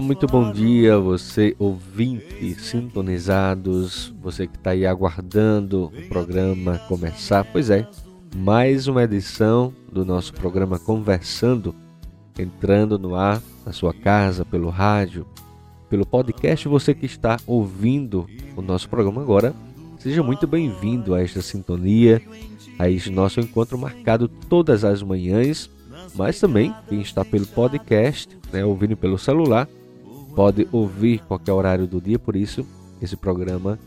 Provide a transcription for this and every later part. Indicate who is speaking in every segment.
Speaker 1: Muito bom dia, você ouvinte sintonizados, você que está aí aguardando o programa começar. Pois é, mais uma edição do nosso programa Conversando, entrando no ar, na sua casa, pelo rádio, pelo podcast. Você que está ouvindo o nosso programa agora, seja muito bem-vindo a esta sintonia, a este nosso encontro marcado todas as manhãs, mas também quem está pelo podcast, né, ouvindo pelo celular pode ouvir qualquer horário do dia, por isso esse programa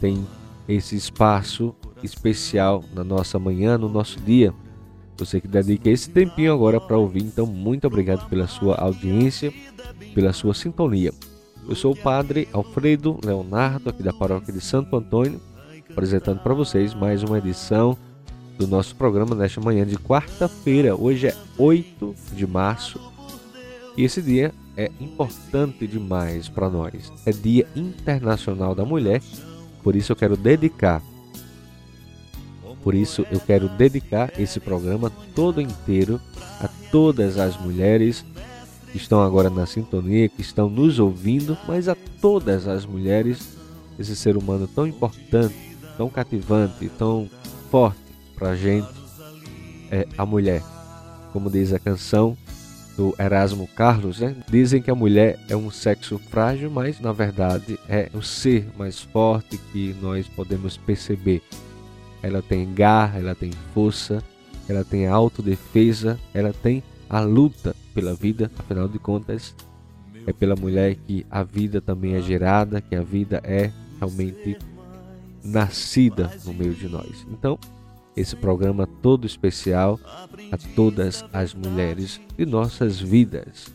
Speaker 1: tem esse espaço especial na nossa manhã, no nosso dia. Você que dedica esse tempinho agora para ouvir, então muito obrigado pela sua audiência, pela sua sintonia. Eu sou o Padre Alfredo Leonardo, aqui da Paróquia de Santo Antônio, apresentando para vocês mais uma edição do nosso programa nesta manhã de quarta-feira. Hoje é 8 de março e esse dia é importante demais para nós. É Dia Internacional da Mulher, por isso eu quero dedicar por isso eu quero dedicar esse programa todo inteiro a todas as mulheres que estão agora na sintonia, que estão nos ouvindo, mas a todas as mulheres, esse ser humano tão importante, tão cativante, tão forte para a gente, é a mulher. Como diz a canção, do Erasmo Carlos, né? Dizem que a mulher é um sexo frágil, mas na verdade é o ser mais forte que nós podemos perceber. Ela tem garra, ela tem força, ela tem autodefesa, ela tem a luta pela vida, afinal de contas, é pela mulher que a vida também é gerada, que a vida é realmente nascida no meio de nós. Então, esse programa todo especial a todas as mulheres de nossas vidas.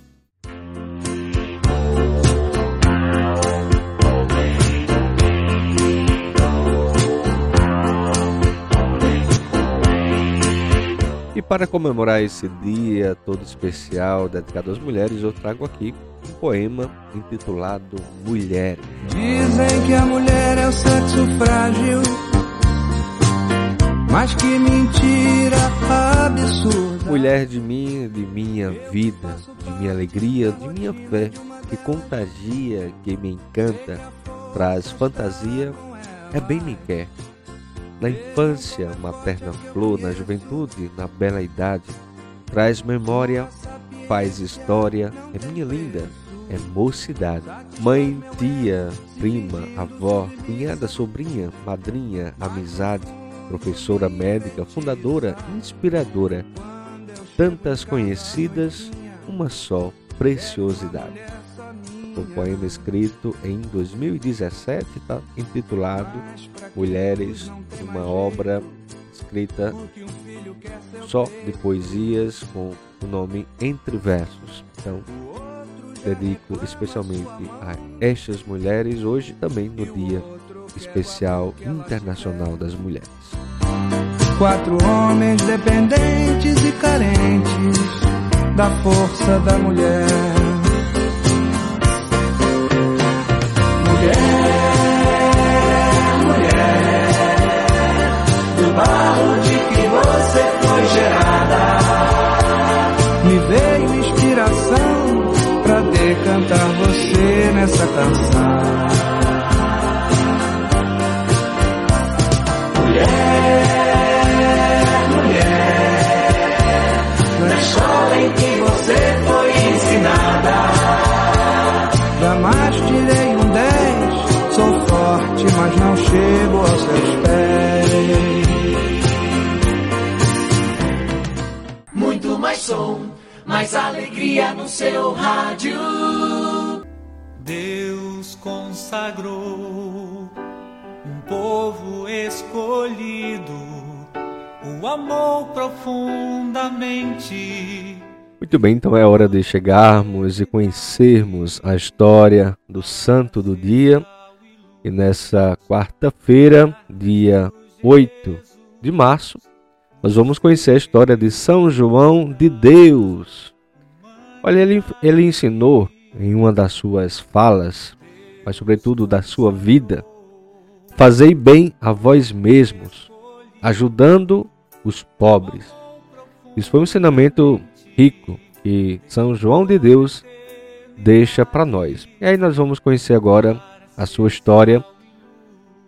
Speaker 1: E para comemorar esse dia todo especial dedicado às mulheres, eu trago aqui um poema intitulado Mulher.
Speaker 2: Dizem que a mulher é o sexo frágil mas que mentira absurda.
Speaker 1: Mulher de mim, de minha vida, de minha alegria, de minha fé, que contagia, que me encanta, traz fantasia, é bem me quer. Na infância, materna flor, na juventude, na bela idade, traz memória, faz história, é minha linda, é mocidade. Mãe, tia, prima, avó, cunhada, sobrinha, madrinha, amizade, professora médica, fundadora, inspiradora. Tantas conhecidas, uma só preciosidade. Um poema escrito em 2017, tá intitulado Mulheres, uma obra escrita só de poesias com o nome Entre Versos. Então, dedico especialmente a estas mulheres hoje também no Dia Especial Internacional das Mulheres.
Speaker 2: Quatro homens dependentes e carentes da força da mulher.
Speaker 1: Muito bem, então é hora de chegarmos e conhecermos a história do santo do dia. E nessa quarta-feira, dia 8 de março, nós vamos conhecer a história de São João de Deus. Olha, ele, ele ensinou em uma das suas falas, mas sobretudo da sua vida, fazei bem a vós mesmos, ajudando os pobres. Isso foi um ensinamento rico que São João de Deus deixa para nós. E aí nós vamos conhecer agora a sua história,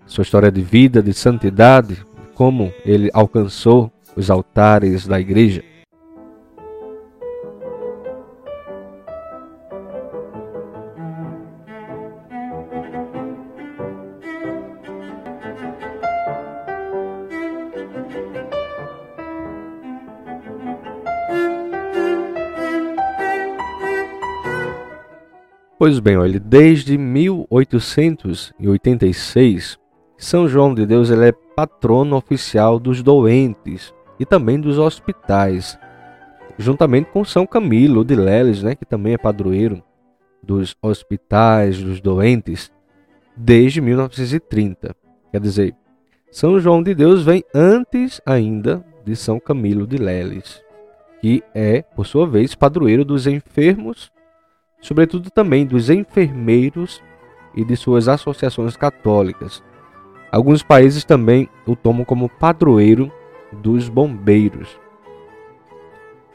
Speaker 1: sua história de vida, de santidade, como ele alcançou os altares da igreja. Pois bem, olha, desde 1886, São João de Deus ele é patrono oficial dos doentes e também dos hospitais, juntamente com São Camilo de Leles, né, que também é padroeiro dos hospitais dos doentes desde 1930. Quer dizer, São João de Deus vem antes ainda de São Camilo de Leles, que é, por sua vez, padroeiro dos enfermos, sobretudo também dos enfermeiros e de suas associações católicas. Alguns países também o tomam como padroeiro dos bombeiros.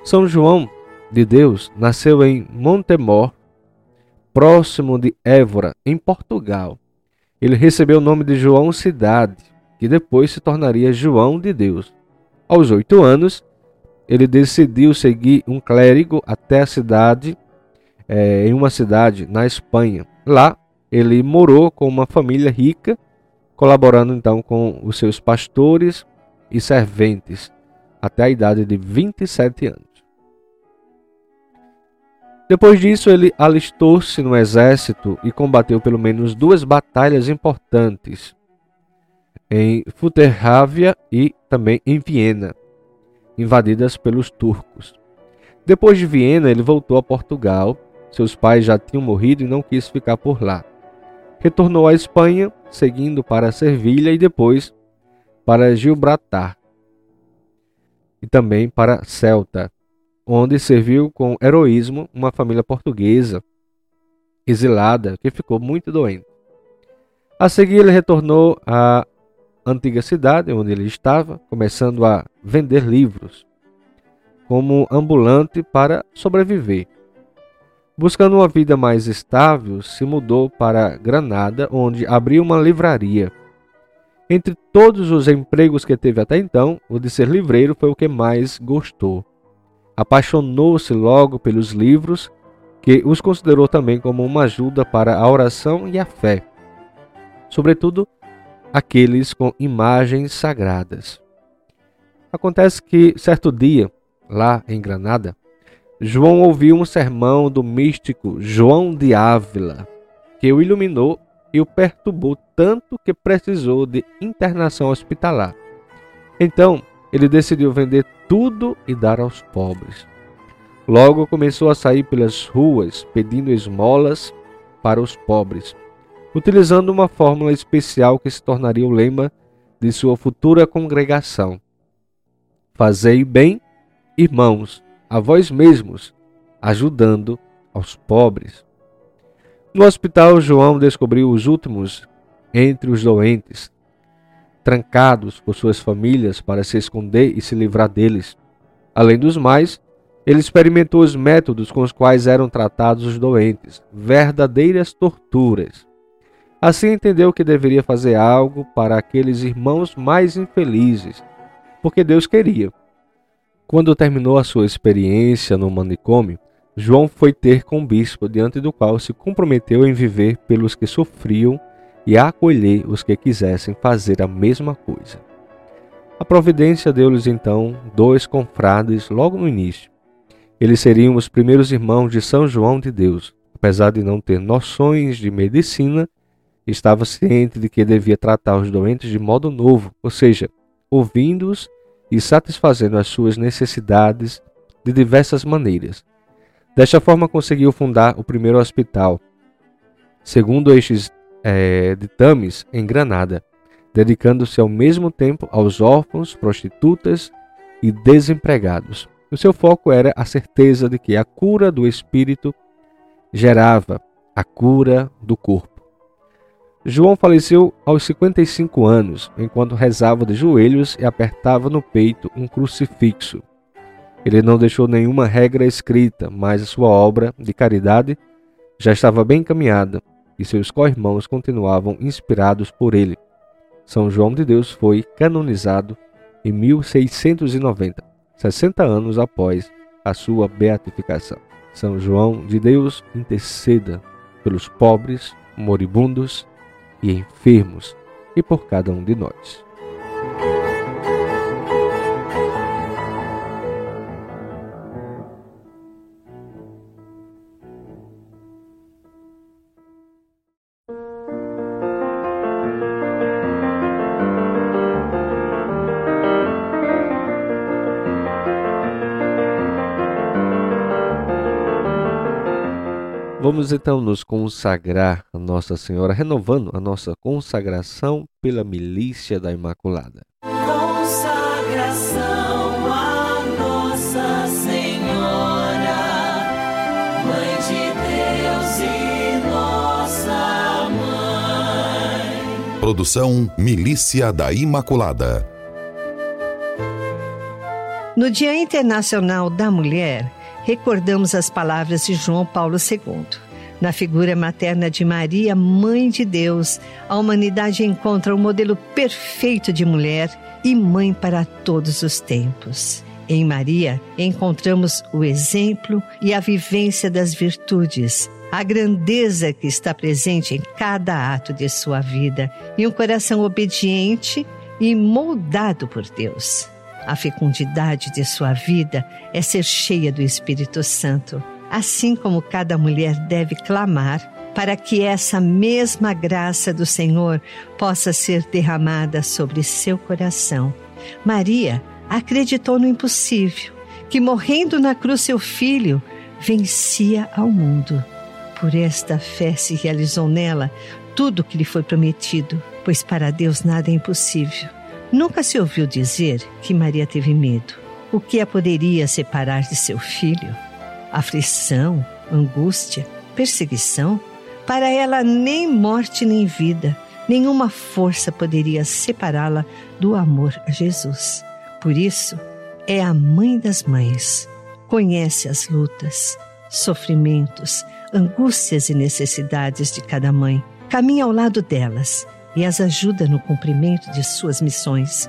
Speaker 1: São João de Deus nasceu em Montemor, próximo de Évora, em Portugal. Ele recebeu o nome de João Cidade, que depois se tornaria João de Deus. Aos oito anos, ele decidiu seguir um clérigo até a cidade, é, em uma cidade na Espanha. Lá, ele morou com uma família rica, colaborando então com os seus pastores e serventes até a idade de 27 anos. Depois disso, ele alistou-se no exército e combateu pelo menos duas batalhas importantes em Futerrávia e também em Viena, invadidas pelos turcos. Depois de Viena, ele voltou a Portugal. Seus pais já tinham morrido e não quis ficar por lá. Retornou à Espanha, seguindo para Servilha e depois para Gibraltar e também para Celta, onde serviu com heroísmo uma família portuguesa exilada que ficou muito doente. A seguir, ele retornou à antiga cidade onde ele estava, começando a vender livros como ambulante para sobreviver. Buscando uma vida mais estável, se mudou para Granada, onde abriu uma livraria. Entre todos os empregos que teve até então, o de ser livreiro foi o que mais gostou. Apaixonou-se logo pelos livros, que os considerou também como uma ajuda para a oração e a fé, sobretudo aqueles com imagens sagradas. Acontece que, certo dia, lá em Granada, João ouviu um sermão do místico João de Ávila, que o iluminou e o perturbou tanto que precisou de internação hospitalar. Então, ele decidiu vender tudo e dar aos pobres. Logo começou a sair pelas ruas pedindo esmolas para os pobres, utilizando uma fórmula especial que se tornaria o lema de sua futura congregação: Fazei bem, irmãos, a vós mesmos, ajudando aos pobres. No hospital, João descobriu os últimos entre os doentes, trancados por suas famílias para se esconder e se livrar deles. Além dos mais, ele experimentou os métodos com os quais eram tratados os doentes, verdadeiras torturas. Assim entendeu que deveria fazer algo para aqueles irmãos mais infelizes, porque Deus queria. Quando terminou a sua experiência no manicômio, João foi ter com o bispo, diante do qual se comprometeu em viver pelos que sofriam e a acolher os que quisessem fazer a mesma coisa. A providência deu-lhes então dois confrades logo no início, Eles seriam os primeiros irmãos de São João de Deus. Apesar de não ter noções de medicina, estava ciente de que devia tratar os doentes de modo novo, ou seja, ouvindo-os e satisfazendo as suas necessidades de diversas maneiras. Desta forma, conseguiu fundar o primeiro hospital, segundo estes é, ditames, em Granada, dedicando-se ao mesmo tempo aos órfãos, prostitutas e desempregados. O seu foco era a certeza de que a cura do espírito gerava a cura do corpo. João faleceu aos 55 anos, enquanto rezava de joelhos e apertava no peito um crucifixo. Ele não deixou nenhuma regra escrita, mas a sua obra de caridade já estava bem encaminhada e seus co-irmãos continuavam inspirados por ele. São João de Deus foi canonizado em 1690, 60 anos após a sua beatificação. São João de Deus interceda pelos pobres, moribundos e enfermos e por cada um de nós. Vamos então nos consagrar a Nossa Senhora, renovando a nossa consagração pela milícia da Imaculada.
Speaker 3: Consagração a Nossa Senhora, Mãe de Deus e nossa mãe.
Speaker 4: Produção Milícia da Imaculada.
Speaker 5: No Dia Internacional da Mulher, recordamos as palavras de João Paulo II. Na figura materna de Maria, Mãe de Deus, a humanidade encontra o modelo perfeito de mulher e mãe para todos os tempos. Em Maria, encontramos o exemplo e a vivência das virtudes, a grandeza que está presente em cada ato de sua vida e um coração obediente e moldado por Deus. A fecundidade de sua vida é ser cheia do Espírito Santo, assim como cada mulher deve clamar para que essa mesma graça do Senhor possa ser derramada sobre seu coração. Maria acreditou no impossível, que morrendo na cruz seu filho vencia ao mundo. Por esta fé se realizou nela tudo o que lhe foi prometido, pois para Deus nada é impossível. Nunca se ouviu dizer que Maria teve medo. O que a poderia separar de seu filho? Aflição, angústia, perseguição? Para ela, nem morte nem vida, nenhuma força poderia separá-la do amor a Jesus. Por isso, é a mãe das mães. Conhece as lutas, sofrimentos, angústias e necessidades de cada mãe. Caminha ao lado delas e as ajuda no cumprimento de suas missões.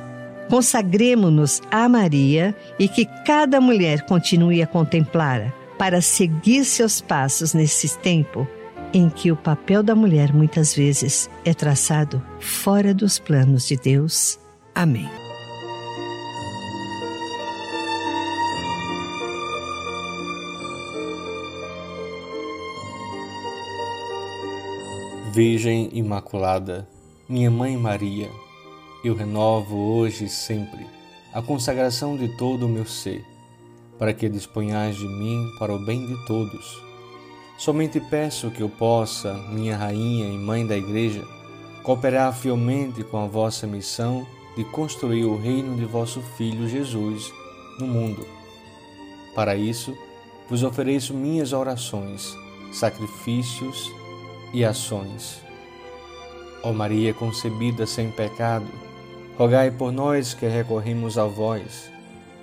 Speaker 5: Consagremos-nos a Maria e que cada mulher continue a contemplá-la para seguir seus passos nesse tempo em que o papel da mulher muitas vezes é traçado fora dos planos de Deus. Amém.
Speaker 1: Virgem Imaculada, minha Mãe Maria, eu renovo hoje e sempre a consagração de todo o meu ser, para que disponhais de mim para o bem de todos. Somente peço que eu possa, minha Rainha e Mãe da Igreja, cooperar fielmente com a vossa missão de construir o reino de vosso Filho Jesus no mundo. Para isso, vos ofereço minhas orações, sacrifícios e ações Ó Maria concebida sem pecado, rogai por nós que recorremos a vós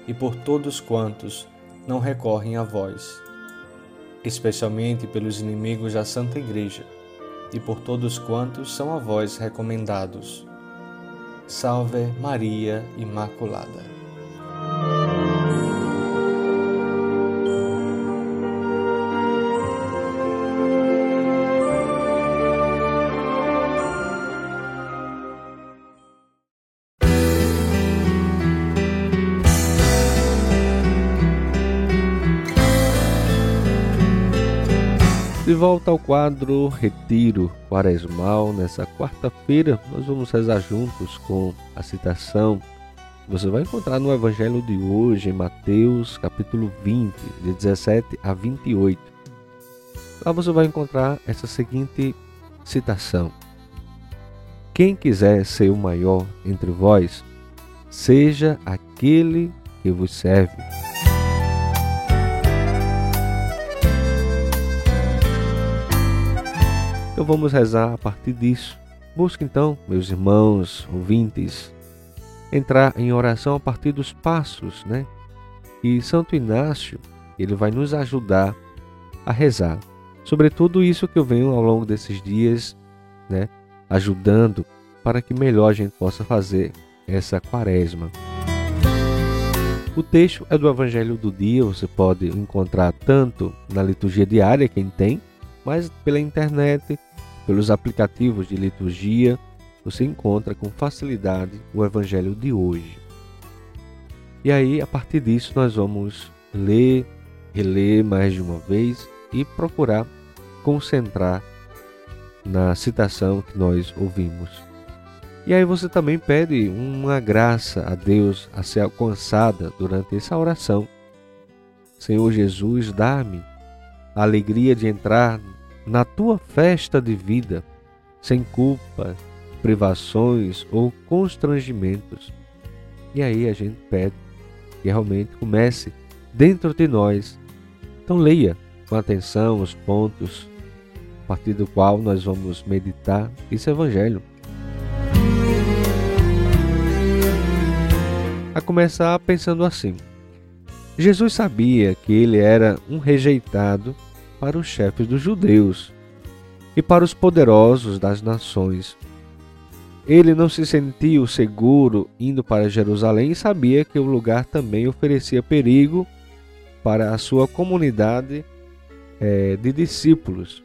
Speaker 1: e por todos quantos não recorrem a vós, especialmente pelos inimigos da Santa Igreja e por todos quantos são a vós recomendados. Salve Maria Imaculada. De volta ao quadro Retiro Quaresmal, nessa quarta-feira nós vamos rezar juntos com a citação que você vai encontrar no Evangelho de hoje, em Mateus capítulo 20, de 17 a 28. Lá você vai encontrar essa seguinte citação: Quem quiser ser o maior entre vós, seja aquele que vos serve. Então vamos rezar a partir disso. Busque então, meus irmãos, ouvintes, entrar em oração a partir dos passos, né? E Santo Inácio, ele vai nos ajudar a rezar. Sobre tudo isso que eu venho ao longo desses dias, né, ajudando para que melhor a gente possa fazer essa quaresma. O texto é do Evangelho do Dia, você pode encontrar tanto na liturgia diária, quem tem, mas pela internet, pelos aplicativos de liturgia, você encontra com facilidade o Evangelho de hoje. E aí, a partir disso, nós vamos ler, reler mais de uma vez e procurar concentrar na citação que nós ouvimos. E aí você também pede uma graça a Deus a ser alcançada durante essa oração. Senhor Jesus, dá-me a alegria de entrar na tua festa de vida, sem culpa, privações ou constrangimentos. E aí a gente pede que realmente comece dentro de nós. Então leia com atenção os pontos a partir do qual nós vamos meditar esse evangelho. A começar pensando assim: Jesus sabia que ele era um rejeitado para os chefes dos judeus e para os poderosos das nações. Ele não se sentiu seguro indo para Jerusalém e sabia que o lugar também oferecia perigo para a sua comunidade é, de discípulos.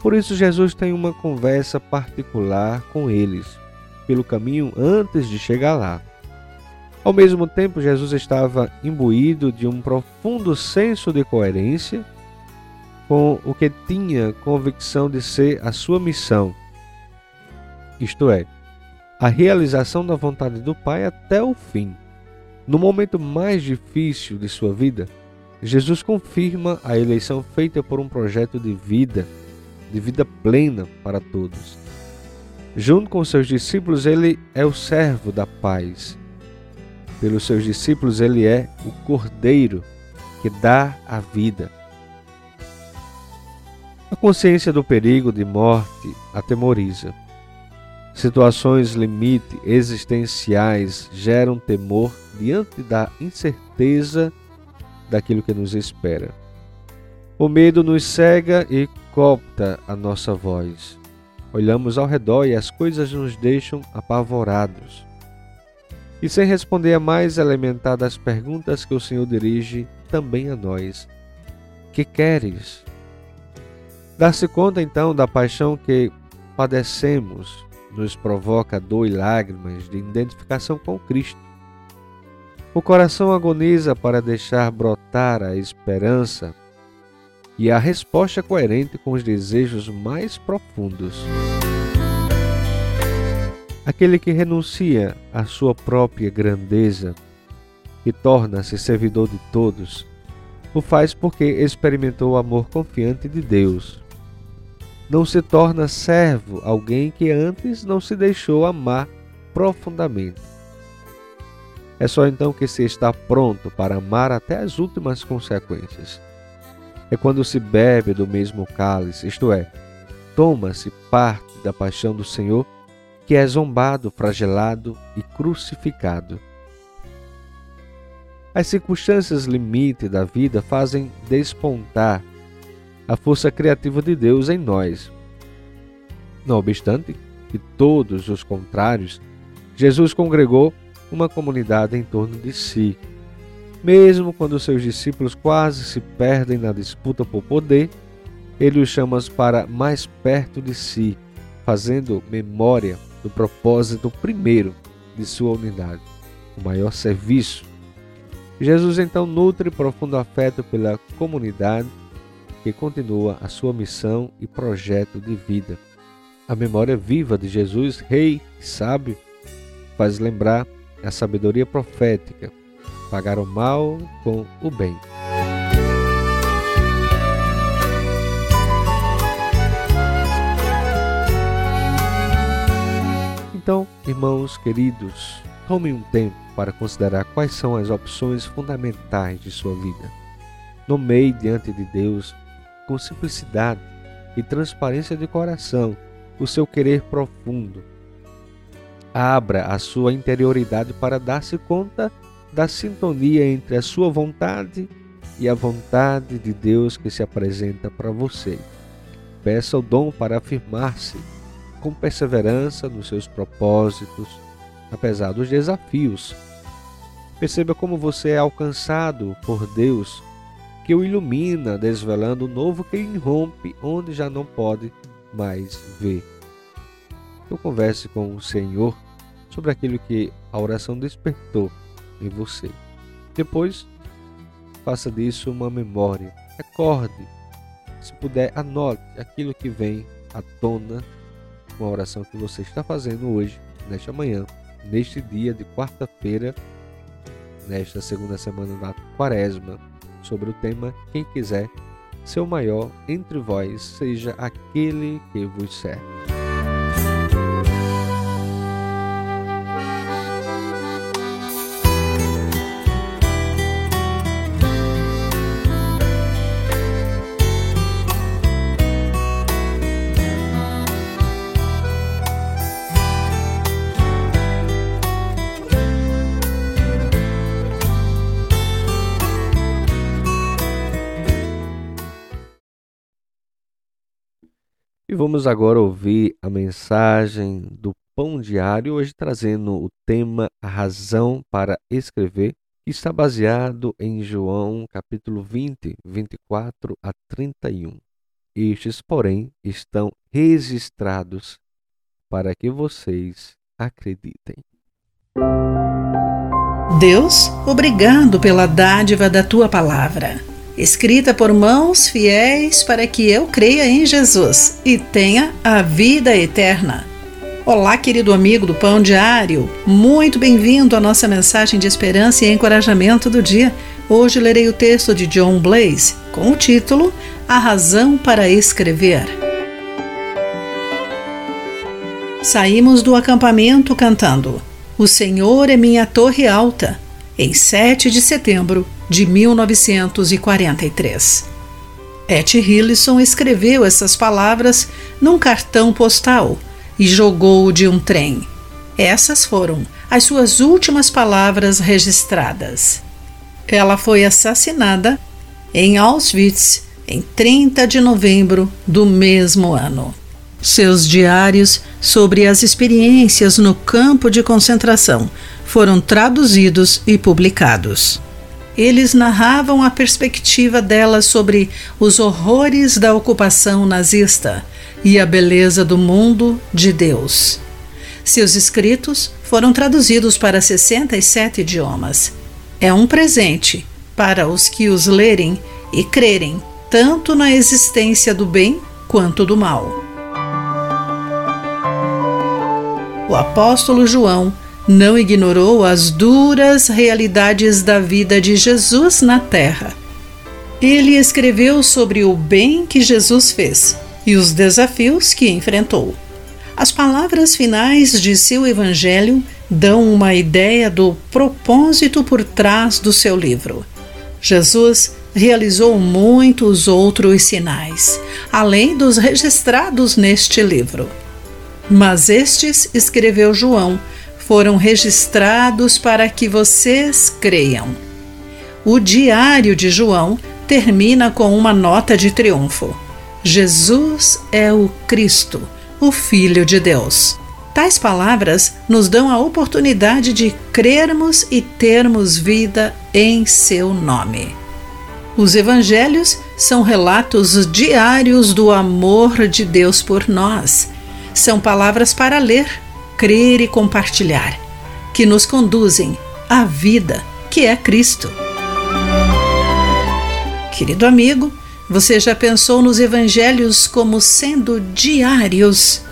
Speaker 1: Por isso, Jesus tem uma conversa particular com eles pelo caminho antes de chegar lá. Ao mesmo tempo, Jesus estava imbuído de um profundo senso de coerência com o que tinha convicção de ser a sua missão, isto é, a realização da vontade do Pai até o fim. No momento mais difícil de sua vida, Jesus confirma a eleição feita por um projeto de vida, de vida plena para todos. Junto com seus discípulos, ele é o servo da paz. Pelos seus discípulos, ele é o cordeiro que dá a vida. Consciência do perigo de morte atemoriza. Situações limite existenciais geram temor diante da incerteza daquilo que nos espera. O medo nos cega e copta a nossa voz. Olhamos ao redor e as coisas nos deixam apavorados. E sem responder a mais elementar das perguntas que o Senhor dirige também a nós: Que queres? Dar-se conta então da paixão que padecemos nos provoca dor e lágrimas de identificação com Cristo. O coração agoniza para deixar brotar a esperança e a resposta coerente com os desejos mais profundos. Aquele que renuncia à sua própria grandeza e torna-se servidor de todos, o faz porque experimentou o amor confiante de Deus não se torna servo alguém que antes não se deixou amar profundamente. É só então que se está pronto para amar até as últimas consequências. É quando se bebe do mesmo cálice, isto é, toma-se parte da paixão do Senhor, que é zombado, fragelado e crucificado. As circunstâncias limite da vida fazem despontar a força criativa de Deus em nós. Não obstante que todos os contrários, Jesus congregou uma comunidade em torno de si. Mesmo quando seus discípulos quase se perdem na disputa por poder, ele os chama para mais perto de si, fazendo memória do propósito primeiro de sua unidade, o maior serviço. Jesus então nutre profundo afeto pela comunidade que continua a sua missão e projeto de vida. A memória viva de Jesus, rei e sábio, faz lembrar a sabedoria profética, pagar o mal com o bem. Então, irmãos queridos, tome um tempo para considerar quais são as opções fundamentais de sua vida. Nomeie diante de Deus, com simplicidade e transparência de coração, o seu querer profundo. Abra a sua interioridade para dar-se conta da sintonia entre a sua vontade e a vontade de Deus que se apresenta para você. Peça o dom para afirmar-se com perseverança nos seus propósitos, apesar dos desafios. Perceba como você é alcançado por Deus, que o ilumina, desvelando o novo que irrompe onde já não pode mais ver. Eu converse com o Senhor sobre aquilo que a oração despertou em você. Depois, faça disso uma memória. Recorde, se puder, anote aquilo que vem à tona uma oração que você está fazendo hoje, nesta manhã, neste dia de quarta-feira, nesta segunda semana da quaresma, sobre o tema Quem quiser ser o maior entre vós, seja aquele que vos serve. Vamos agora ouvir a mensagem do Pão Diário, hoje trazendo o tema A Razão para Escrever, que está baseado em João capítulo 20, 24 a 31. Estes, porém, estão registrados para que vocês acreditem.
Speaker 6: Deus, obrigado pela dádiva da tua palavra escrita por mãos fiéis para que eu creia em Jesus e tenha a vida eterna. Olá, querido amigo do Pão Diário, muito bem-vindo à nossa mensagem de esperança e encorajamento do dia. Hoje lerei o texto de John Blaze com o título A Razão para Escrever. Saímos do acampamento cantando: O Senhor é minha torre alta em 7 de setembro de 1943. Etty Hillison escreveu essas palavras num cartão postal e jogou-o de um trem. Essas foram as suas últimas palavras registradas. Ela foi assassinada em Auschwitz em 30 de novembro do mesmo ano. Seus diários sobre as experiências no campo de concentração foram traduzidos e publicados. Eles narravam a perspectiva dela sobre os horrores da ocupação nazista e a beleza do mundo de Deus. Seus escritos foram traduzidos para 67 idiomas. É um presente para os que os lerem e crerem tanto na existência do bem quanto do mal. O apóstolo João não ignorou as duras realidades da vida de Jesus na terra. Ele escreveu sobre o bem que Jesus fez e os desafios que enfrentou. As palavras finais de seu evangelho dão uma ideia do propósito por trás do seu livro. Jesus realizou muitos outros sinais, além dos registrados neste livro. Mas estes escreveu João foram registrados para que vocês creiam. O Diário de João termina com uma nota de triunfo: Jesus é o Cristo, o Filho de Deus. Tais palavras nos dão a oportunidade de crermos e termos vida em seu nome. Os evangelhos são relatos diários do amor de Deus por nós. São palavras para ler crer e compartilhar, que nos conduzem à vida que é Cristo. Querido amigo, Você já pensou nos evangelhos como sendo diários?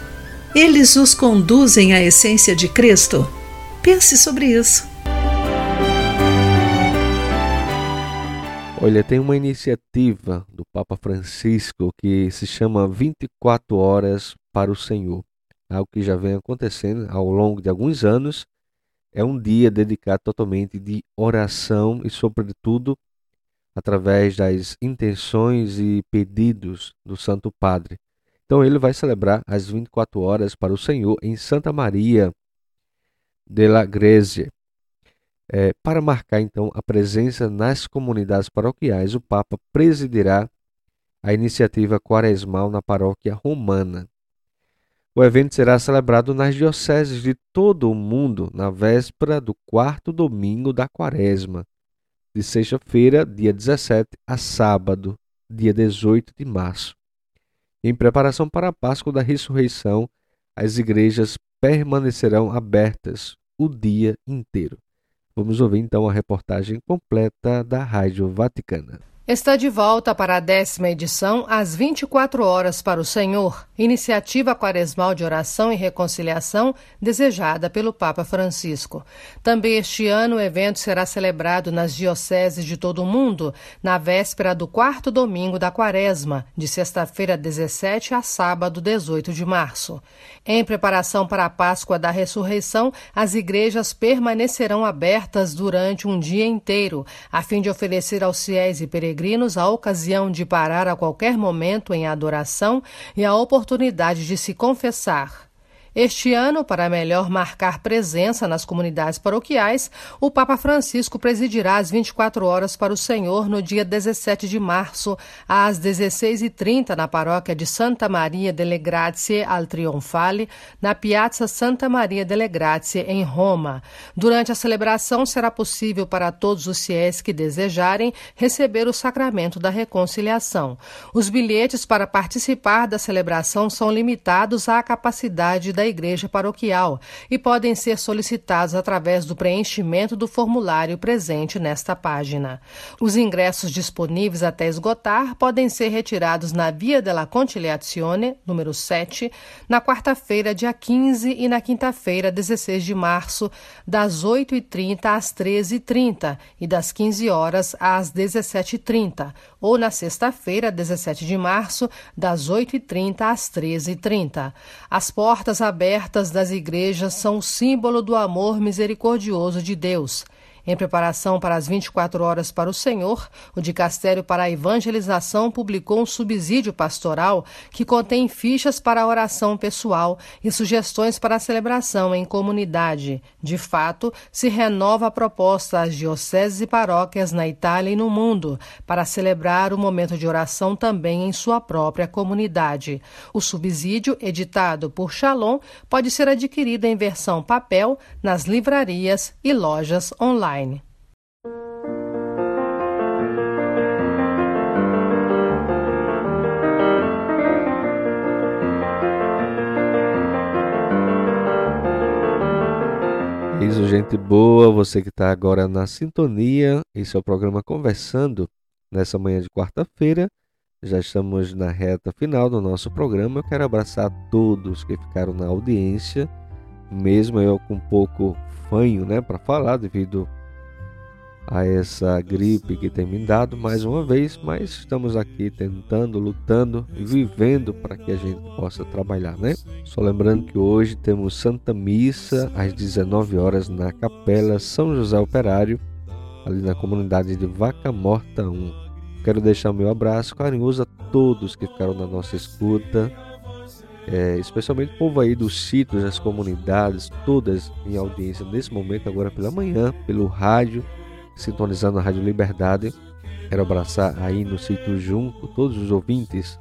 Speaker 6: Eles os conduzem à essência de Cristo? Pense sobre isso.
Speaker 1: Olha, tem uma iniciativa do Papa Francisco que se chama 24 Horas para o Senhor. Algo que já vem acontecendo ao longo de alguns anos. É um dia dedicado totalmente de oração e, sobretudo, através das intenções e pedidos do Santo Padre. Então ele vai celebrar as 24 horas para o Senhor em Santa Maria de la. É, para marcar então a presença nas comunidades paroquiais, o Papa presidirá a iniciativa quaresmal na paróquia romana. O evento será celebrado nas dioceses de todo o mundo na véspera do quarto domingo da quaresma, de sexta-feira, dia 17, a sábado, dia 18 de março. Em preparação para a Páscoa da Ressurreição, as igrejas permanecerão abertas o dia inteiro. Vamos ouvir então a reportagem completa da Rádio Vaticana.
Speaker 7: Está de volta para a décima edição, às 24 horas para o Senhor, iniciativa quaresmal de oração e reconciliação desejada pelo Papa Francisco. Também este ano o evento será celebrado nas dioceses de todo o mundo, na véspera do quarto domingo da quaresma, de sexta-feira 17 a sábado 18 de março. Em preparação para a Páscoa da Ressurreição, as igrejas permanecerão abertas durante um dia inteiro, a fim de oferecer aos fiéis e peregrinos peregrinos a ocasião de parar a qualquer momento em adoração e a oportunidade de se confessar. Este ano, para melhor marcar presença nas comunidades paroquiais, o Papa Francisco presidirá as 24 horas para o Senhor no dia 17 de março, às 16h30, na paróquia de Santa Maria delle Grazie al Trionfale, na Piazza Santa Maria delle Grazie, em Roma. Durante a celebração, será possível para todos os fiéis que desejarem receber o sacramento da reconciliação. Os bilhetes para participar da celebração são limitados à capacidade da igreja paroquial e podem ser solicitados através do preenchimento do formulário presente nesta página. Os ingressos disponíveis até esgotar podem ser retirados na Via della Conciliazione, número 7, na quarta-feira, dia 15 e na quinta-feira, 16 de março, das 8h30 às 13h30 e das 15 horas às 17h30, ou na sexta-feira, 17 de março, das 8h30 às 13h30. As portas abertas das igrejas são símbolo do amor misericordioso de Deus. Em preparação para as 24 horas para o Senhor, o Dicastério para a Evangelização publicou um subsídio pastoral que contém fichas para oração pessoal e sugestões para a celebração em comunidade. De fato, se renova a proposta às dioceses e paróquias na Itália e no mundo para celebrar o momento de oração também em sua própria comunidade. O subsídio, editado por Shalom, pode ser adquirido em versão papel nas livrarias e lojas online online.
Speaker 1: Isso, gente boa, você que está agora na sintonia, esse é o programa Conversando, nessa manhã de quarta-feira. Já estamos na reta final do nosso programa. Eu quero abraçar todos que ficaram na audiência, mesmo eu com um pouco fanho né, para falar devido a essa gripe que tem me dado mais uma vez, mas estamos aqui tentando, lutando vivendo para que a gente possa trabalhar, né? Só lembrando que hoje temos Santa Missa às 19 horas na Capela São José Operário, ali na comunidade de Vaca Morta 1. Quero deixar meu abraço carinhoso a todos que ficaram na nossa escuta, é, especialmente o povo aí dos sítios, das comunidades, todas em audiência nesse momento, agora pela manhã, pelo rádio sintonizando a Rádio Liberdade. Quero abraçar aí no sítio junto todos os ouvintes.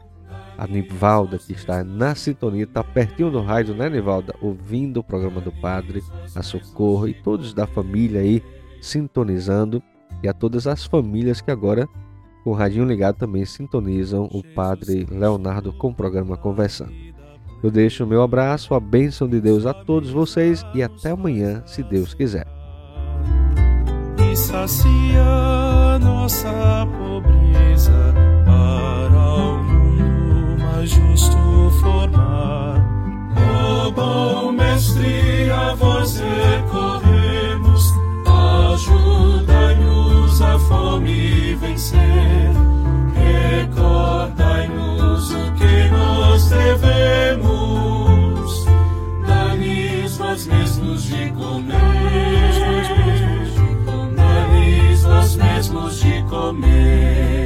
Speaker 1: A Nivalda, que está na sintonia, está pertinho do rádio, né, Nivalda? Ouvindo o programa do Padre, a Socorro e todos da família aí sintonizando. E a todas as famílias que agora, com o radinho ligado, também sintonizam o Padre Leonardo com o programa Conversando. Eu deixo o meu abraço, a bênção de Deus a todos vocês e até amanhã, se Deus quiser
Speaker 8: sacia nossa pobreza para o mundo mais justo formar.
Speaker 9: Ó oh, bom mestre, a vós recorremos, ajudai-nos a fome vencer. Recordai-nos o que nós devemos, dai-nos nós mesmos de comer. come.